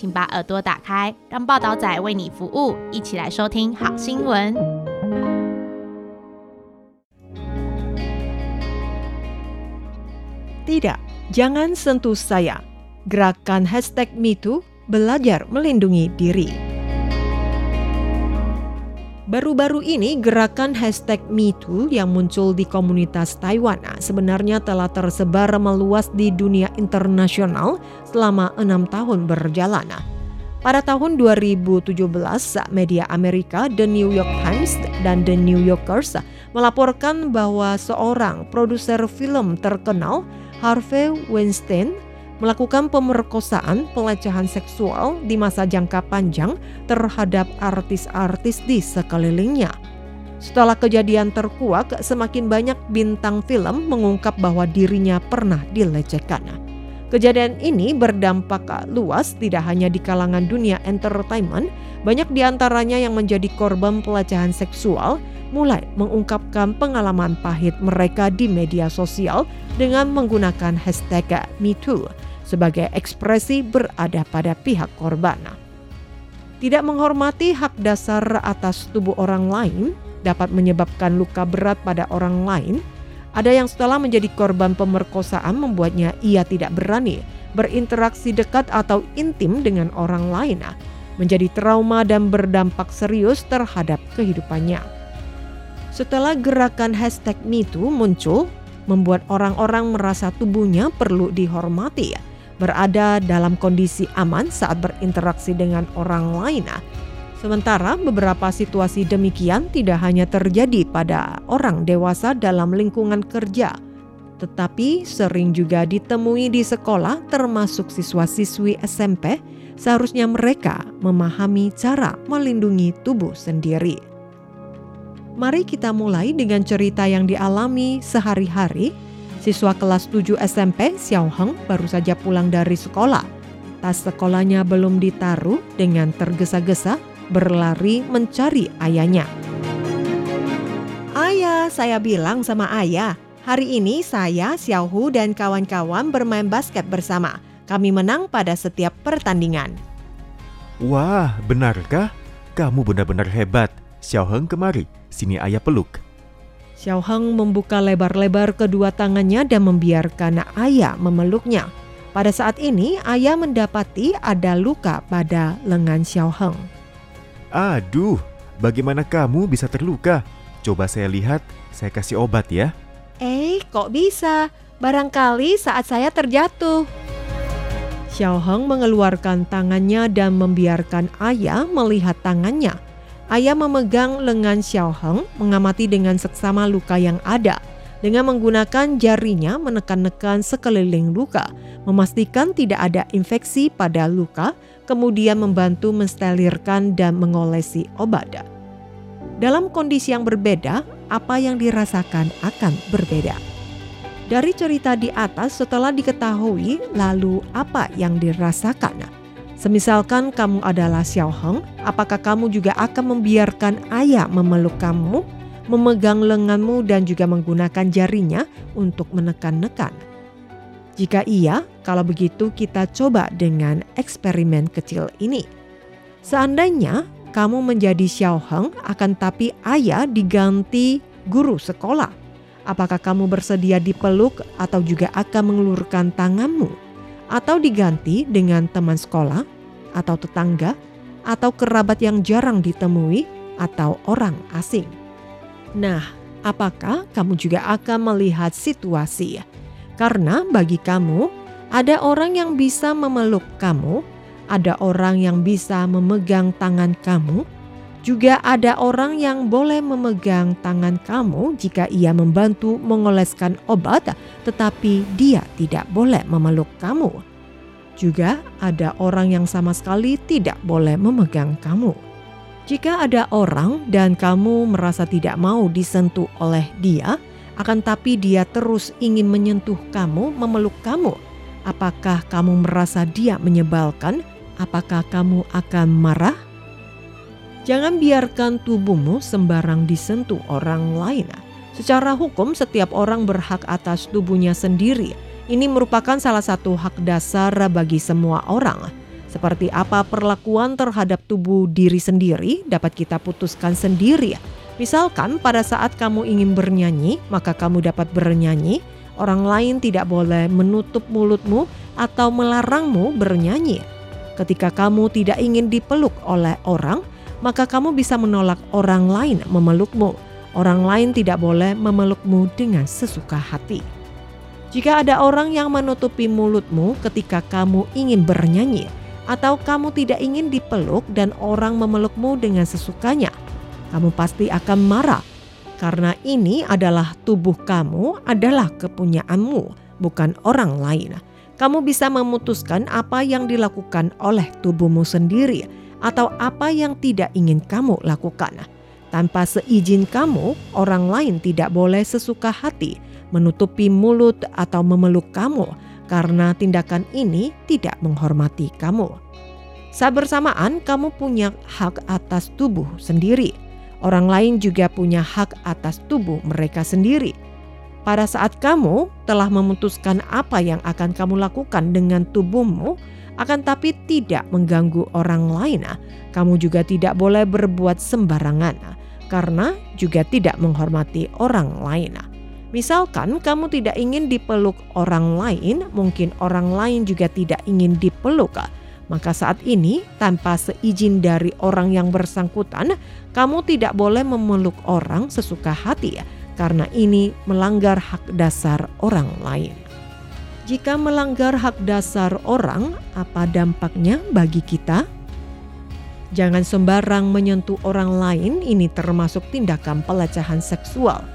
请把耳朵打开，让报道仔为你服务，一起来收听好新闻。 Tidak, jangan sentuh saya. Gerakan hashtag MeToo belajar melindungi diri. Baru-baru ini gerakan hashtag MeToo yang muncul di komunitas Taiwan ah, sebenarnya telah tersebar meluas di dunia internasional selama enam tahun berjalan. ah. Pada tahun 2017, media Amerika The New York Times dan The New Yorkers melaporkan bahwa seorang produser film terkenal Harvey Weinstein melakukan pemerkosaan pelecehan seksual di masa jangka panjang terhadap artis-artis di sekelilingnya. Setelah kejadian terkuak, semakin banyak bintang film mengungkap bahwa dirinya pernah dilecehkan. Kejadian ini berdampak luas tidak hanya di kalangan dunia entertainment, banyak di antaranya yang menjadi korban pelecehan seksual mulai mengungkapkan pengalaman pahit mereka di media sosial dengan menggunakan hashtag MeToo sebagai ekspresi berada pada pihak korban. Tidak menghormati hak dasar atas tubuh orang lain dapat menyebabkan luka berat pada orang lain. Ada yang setelah menjadi korban pemerkosaan membuatnya ia tidak berani berinteraksi dekat atau intim dengan orang lain, menjadi trauma dan berdampak serius terhadap kehidupannya. Setelah gerakan hashtag MeToo muncul, membuat orang-orang merasa tubuhnya perlu dihormati, berada dalam kondisi aman saat berinteraksi dengan orang lain. Sementara beberapa situasi demikian tidak hanya terjadi pada orang dewasa dalam lingkungan kerja, tetapi sering juga ditemui di sekolah termasuk siswa-siswi SMP, seharusnya mereka memahami cara melindungi tubuh sendiri. Mari kita mulai dengan cerita yang dialami sehari-hari. Siswa kelas 7 SMP, Xiao Heng, baru saja pulang dari sekolah. Tas sekolahnya belum ditaruh dengan tergesa-gesa berlari mencari ayahnya. Ayah, saya bilang sama ayah, hari ini saya, Xiao Hu dan kawan-kawan bermain basket bersama. Kami menang pada setiap pertandingan. Wah, benarkah? Kamu benar-benar hebat. Xiao Heng kemari, sini ayah peluk. Xiao Heng membuka lebar-lebar kedua tangannya dan membiarkan ayah memeluknya. Pada saat ini, ayah mendapati ada luka pada lengan Xiao Heng. Aduh, bagaimana kamu bisa terluka? Coba saya lihat, saya kasih obat ya. Eh, kok bisa? Barangkali saat saya terjatuh. Xiao Heng mengeluarkan tangannya dan membiarkan ayah melihat tangannya. Ayah memegang lengan Xiao Heng, mengamati dengan seksama luka yang ada. Dengan menggunakan jarinya menekan-nekan sekeliling luka, memastikan tidak ada infeksi pada luka, kemudian membantu menstelirkan dan mengolesi obat. Dalam kondisi yang berbeda, apa yang dirasakan akan berbeda. Dari cerita di atas, setelah diketahui, lalu apa yang dirasakan? Semisalkan kamu adalah Xiao Heng, apakah kamu juga akan membiarkan ayah memeluk kamu, memegang lenganmu dan juga menggunakan jarinya untuk menekan-nekan? Jika iya, kalau begitu kita coba dengan eksperimen kecil ini. Seandainya kamu menjadi Xiao Heng, akan tapi ayah diganti guru sekolah. Apakah kamu bersedia dipeluk atau juga akan mengelurkan tanganmu? Atau diganti dengan teman sekolah atau tetangga atau kerabat yang jarang ditemui atau orang asing? Nah, apakah kamu juga akan melihat situasi? Karena bagi kamu, ada orang yang bisa memeluk kamu, ada orang yang bisa memegang tangan kamu, juga ada orang yang boleh memegang tangan kamu jika ia membantu mengoleskan obat, tetapi dia tidak boleh memeluk kamu. Juga ada orang yang sama sekali tidak boleh memegang kamu. Jika ada orang dan kamu merasa tidak mau disentuh oleh dia, akan tapi dia terus ingin menyentuh kamu, memeluk kamu, apakah kamu merasa dia menyebalkan? Apakah kamu akan marah? Jangan biarkan tubuhmu sembarang disentuh orang lain. Secara hukum, setiap orang berhak atas tubuhnya sendiri. Ini merupakan salah satu hak dasar bagi semua orang. Seperti apa perlakuan terhadap tubuh diri sendiri dapat kita putuskan sendiri. Misalkan pada saat kamu ingin bernyanyi, maka kamu dapat bernyanyi. Orang lain tidak boleh menutup mulutmu atau melarangmu bernyanyi. Ketika kamu tidak ingin dipeluk oleh orang, maka kamu bisa menolak orang lain memelukmu. Orang lain tidak boleh memelukmu dengan sesuka hati. Jika ada orang yang menutupi mulutmu ketika kamu ingin bernyanyi, atau kamu tidak ingin dipeluk dan orang memelukmu dengan sesukanya, kamu pasti akan marah karena ini adalah tubuh kamu adalah kepunyaanmu, bukan orang lain. Kamu bisa memutuskan apa yang dilakukan oleh tubuhmu sendiri atau apa yang tidak ingin kamu lakukan. Tanpa seizin kamu, orang lain tidak boleh sesuka hati menutupi mulut atau memeluk kamu karena tindakan ini tidak menghormati kamu. Saat bersamaan, kamu punya hak atas tubuh sendiri. Orang lain juga punya hak atas tubuh mereka sendiri. Pada saat kamu telah memutuskan apa yang akan kamu lakukan dengan tubuhmu, akan tapi tidak mengganggu orang lain, kamu juga tidak boleh berbuat sembarangan karena juga tidak menghormati orang lain. Misalkan kamu tidak ingin dipeluk orang lain, mungkin orang lain juga tidak ingin dipeluk. Maka saat ini tanpa seizin dari orang yang bersangkutan, kamu tidak boleh memeluk orang sesuka hati karena ini melanggar hak dasar orang lain. Jika melanggar hak dasar orang, apa dampaknya bagi kita? Jangan sembarang menyentuh orang lain, ini termasuk tindakan pelecehan seksual.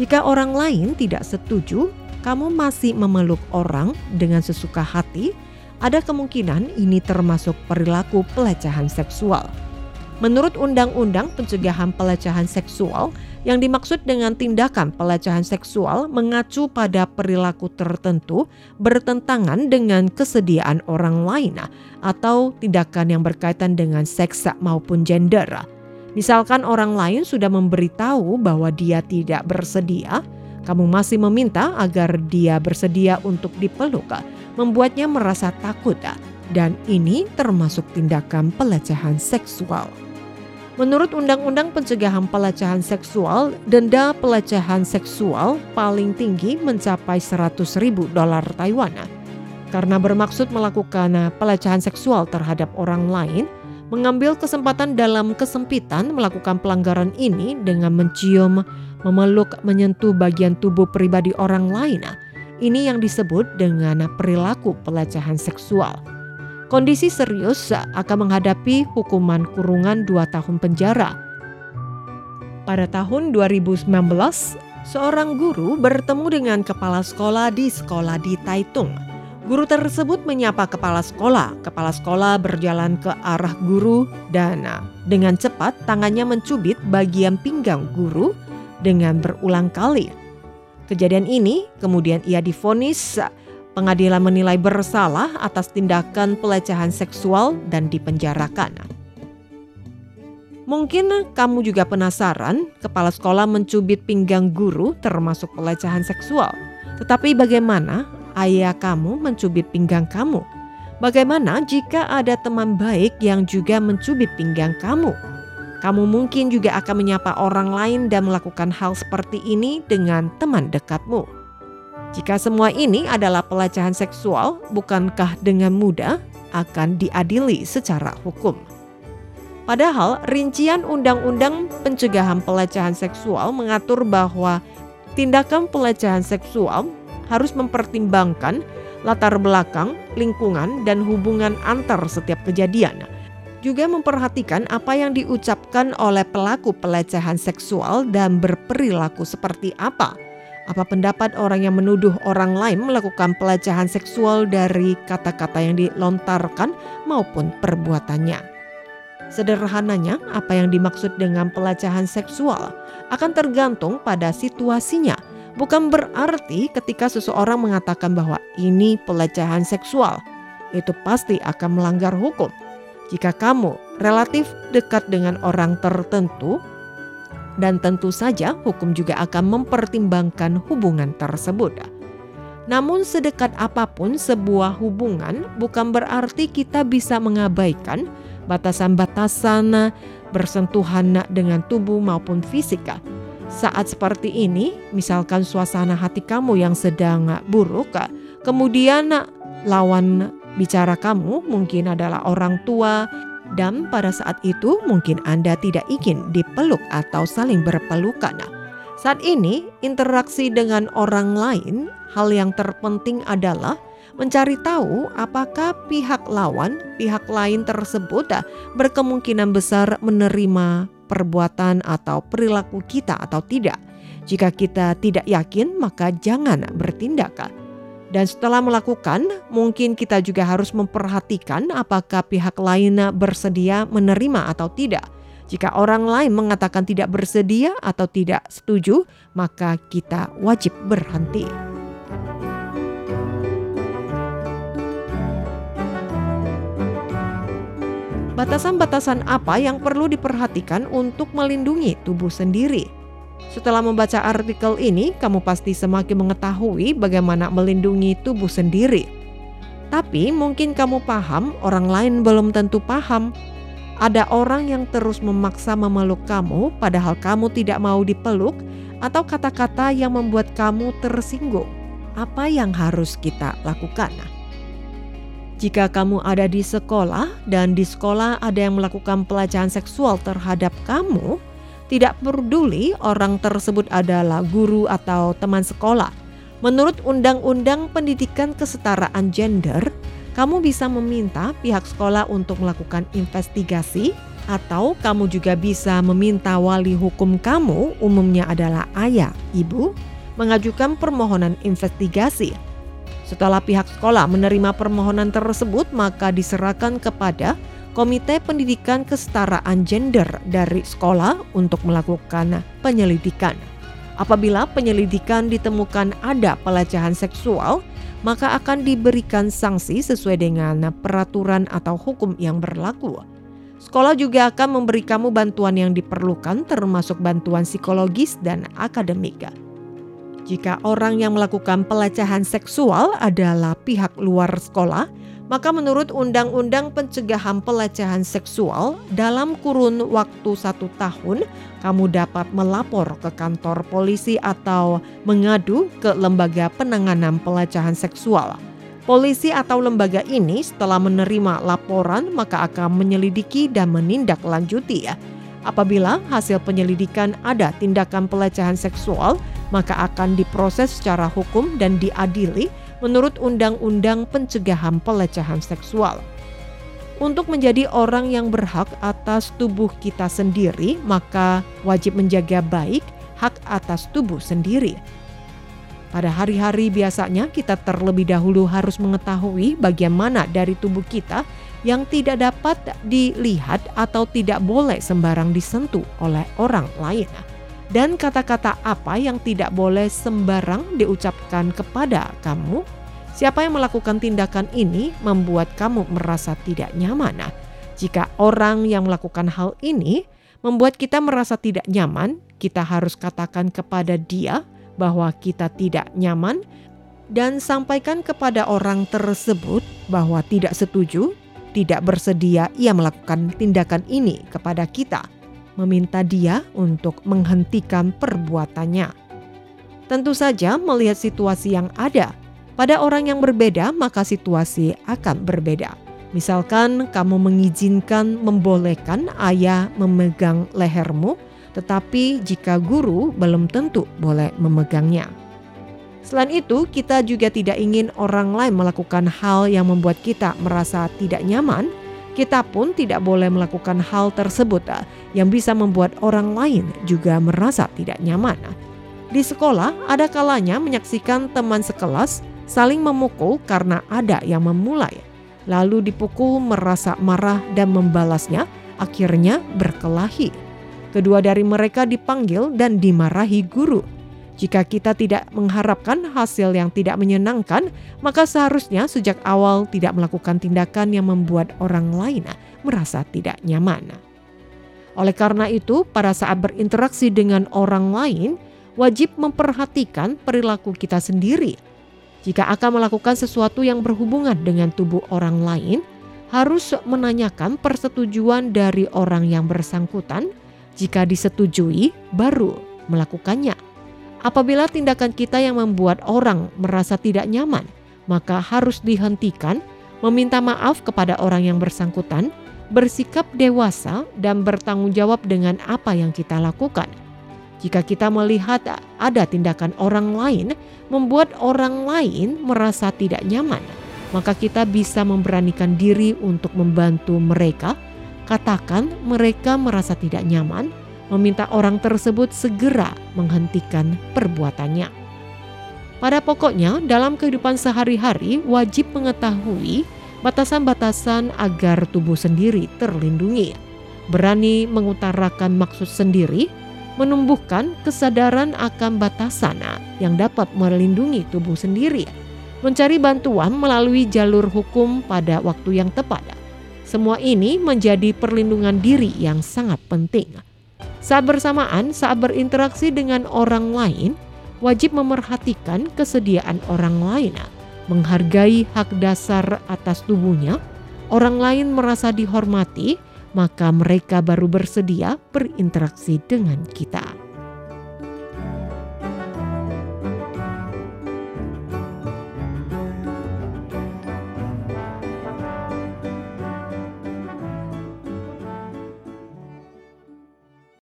Jika orang lain tidak setuju, kamu masih memeluk orang dengan sesuka hati, ada kemungkinan ini termasuk perilaku pelecehan seksual. Menurut Undang-Undang Pencegahan Pelecehan Seksual, yang dimaksud dengan tindakan pelecehan seksual mengacu pada perilaku tertentu bertentangan dengan kesediaan orang lain atau tindakan yang berkaitan dengan seks maupun gender. Misalkan orang lain sudah memberitahu bahwa dia tidak bersedia, kamu masih meminta agar dia bersedia untuk dipeluk, membuatnya merasa takut, dan ini termasuk tindakan pelecehan seksual. Menurut Undang-Undang Pencegahan Pelecehan Seksual, denda pelecehan seksual paling tinggi mencapai 100 ribu dolar Taiwan. Karena bermaksud melakukan pelecehan seksual terhadap orang lain, mengambil kesempatan dalam kesempitan melakukan pelanggaran ini dengan mencium, memeluk, menyentuh bagian tubuh pribadi orang lain. Ini yang disebut dengan perilaku pelecehan seksual. Kondisi serius akan menghadapi hukuman kurungan 2 tahun penjara. Pada tahun 2019, seorang guru bertemu dengan kepala sekolah di sekolah di Taitung Guru tersebut menyapa kepala sekolah. Kepala sekolah berjalan ke arah guru dan ah, dengan cepat tangannya mencubit bagian pinggang guru dengan berulang kali. Kejadian ini kemudian ia difonis pengadilan menilai bersalah atas tindakan pelecehan seksual dan dipenjarakan. Mungkin kamu juga penasaran, kepala sekolah mencubit pinggang guru termasuk pelecehan seksual. Tetapi bagaimana ayah kamu mencubit pinggang kamu? Bagaimana jika ada teman baik yang juga mencubit pinggang kamu? Kamu mungkin juga akan menyapa orang lain dan melakukan hal seperti ini dengan teman dekatmu. Jika semua ini adalah pelecehan seksual, bukankah dengan mudah akan diadili secara hukum? Padahal rincian Undang-Undang Pencegahan Pelecehan Seksual mengatur bahwa tindakan pelecehan seksual harus mempertimbangkan latar belakang, lingkungan, dan hubungan antar setiap kejadian. Juga memperhatikan apa yang diucapkan oleh pelaku pelecehan seksual dan berperilaku seperti apa. Apa pendapat orang yang menuduh orang lain melakukan pelecehan seksual dari kata-kata yang dilontarkan maupun perbuatannya. Sederhananya, apa yang dimaksud dengan pelecehan seksual akan tergantung pada situasinya. Bukan berarti ketika seseorang mengatakan bahwa ini pelecehan seksual, itu pasti akan melanggar hukum. Jika kamu relatif dekat dengan orang tertentu, dan tentu saja hukum juga akan mempertimbangkan hubungan tersebut. Namun, sedekat apa pun sebuah hubungan, bukan berarti kita bisa mengabaikan batasan-batasan bersentuhan dengan tubuh maupun fisika. Saat seperti ini, misalkan suasana hati kamu yang sedang buruk, kemudian lawan bicara kamu mungkin adalah orang tua, dan pada saat itu mungkin Anda tidak ingin dipeluk atau saling berpelukan. Saat ini, interaksi dengan orang lain, hal yang terpenting adalah mencari tahu apakah pihak lawan, pihak lain tersebut berkemungkinan besar menerima perbuatan atau perilaku kita atau tidak. Jika kita tidak yakin, maka jangan bertindak. Dan setelah melakukan, mungkin kita juga harus memperhatikan apakah pihak lain bersedia menerima atau tidak. Jika orang lain mengatakan tidak bersedia atau tidak setuju, maka kita wajib berhenti. Batasan-batasan apa yang perlu diperhatikan untuk melindungi tubuh sendiri? Setelah membaca artikel ini, kamu pasti semakin mengetahui bagaimana melindungi tubuh sendiri. Tapi mungkin kamu paham, orang lain belum tentu paham. Ada orang yang terus memaksa memeluk kamu, padahal kamu tidak mau dipeluk, atau kata-kata yang membuat kamu tersinggung. Apa yang harus kita lakukan? Jika kamu ada di sekolah dan di sekolah ada yang melakukan pelecehan seksual terhadap kamu, tidak peduli orang tersebut adalah guru atau teman sekolah. Menurut Undang-Undang Pendidikan Kesetaraan Gender, kamu bisa meminta pihak sekolah untuk melakukan investigasi atau kamu juga bisa meminta wali hukum kamu, umumnya adalah ayah, ibu, mengajukan permohonan investigasi. Setelah pihak sekolah menerima permohonan tersebut, maka diserahkan kepada Komite Pendidikan Kesetaraan Gender dari sekolah untuk melakukan penyelidikan. Apabila penyelidikan ditemukan ada pelecehan seksual, maka akan diberikan sanksi sesuai dengan peraturan atau hukum yang berlaku. Sekolah juga akan memberi kamu bantuan yang diperlukan termasuk bantuan psikologis dan akademik. Jika orang yang melakukan pelecehan seksual adalah pihak luar sekolah, maka menurut Undang-Undang Pencegahan Pelecehan Seksual, dalam kurun waktu satu tahun, kamu dapat melapor ke kantor polisi atau mengadu ke lembaga penanganan pelecehan seksual. Polisi atau lembaga ini setelah menerima laporan maka akan menyelidiki dan menindaklanjuti ya. Apabila hasil penyelidikan ada tindakan pelecehan seksual, maka akan diproses secara hukum dan diadili menurut Undang-Undang Pencegahan Pelecehan Seksual. Untuk menjadi orang yang berhak atas tubuh kita sendiri, maka wajib menjaga baik hak atas tubuh sendiri. Pada hari-hari biasanya kita terlebih dahulu harus mengetahui bagaimana dari tubuh kita yang tidak dapat dilihat atau tidak boleh sembarang disentuh oleh orang lain. Dan kata-kata apa yang tidak boleh sembarang diucapkan kepada kamu? Siapa yang melakukan tindakan ini membuat kamu merasa tidak nyaman. Jika orang yang melakukan hal ini membuat kita merasa tidak nyaman, kita harus katakan kepada dia bahwa kita tidak nyaman dan sampaikan kepada orang tersebut bahwa tidak setuju, tidak bersedia ia melakukan tindakan ini kepada kita meminta dia untuk menghentikan perbuatannya. Tentu saja, melihat situasi yang ada pada orang yang berbeda, maka situasi akan berbeda. Misalkan kamu mengizinkan membolehkan ayah memegang lehermu, tetapi jika guru belum tentu boleh memegangnya. Selain itu, kita juga tidak ingin orang lain melakukan hal yang membuat kita merasa tidak nyaman kita pun tidak boleh melakukan hal tersebut ah, yang bisa membuat orang lain juga merasa tidak nyaman. Di sekolah, ada kalanya menyaksikan teman sekelas saling memukul karena ada yang memulai. Lalu dipukul merasa marah dan membalasnya, akhirnya berkelahi. Kedua dari mereka dipanggil dan dimarahi guru. Jika kita tidak mengharapkan hasil yang tidak menyenangkan, maka seharusnya sejak awal tidak melakukan tindakan yang membuat orang lain merasa tidak nyaman. Oleh karena itu, pada saat berinteraksi dengan orang lain, wajib memperhatikan perilaku kita sendiri. Jika akan melakukan sesuatu yang berhubungan dengan tubuh orang lain, harus menanyakan persetujuan dari orang yang bersangkutan. Jika disetujui, baru melakukannya. Apabila tindakan kita yang membuat orang merasa tidak nyaman, maka harus dihentikan, meminta maaf kepada orang yang bersangkutan, bersikap dewasa, dan bertanggung jawab dengan apa yang kita lakukan. Jika kita melihat ada tindakan orang lain membuat orang lain merasa tidak nyaman, maka kita bisa memberanikan diri untuk membantu mereka. Katakan mereka merasa tidak nyaman, meminta orang tersebut segera menghentikan perbuatannya. Pada pokoknya, dalam kehidupan sehari-hari wajib mengetahui batasan-batasan agar tubuh sendiri terlindungi. Berani mengutarakan maksud sendiri, menumbuhkan kesadaran akan batasan yang dapat melindungi tubuh sendiri. Mencari bantuan melalui jalur hukum pada waktu yang tepat. Semua ini menjadi perlindungan diri yang sangat penting. Saat bersamaan, saat berinteraksi dengan orang lain, wajib memerhatikan kesediaan orang lain, menghargai hak dasar atas tubuhnya. Orang lain merasa dihormati, maka mereka baru bersedia berinteraksi dengan kita.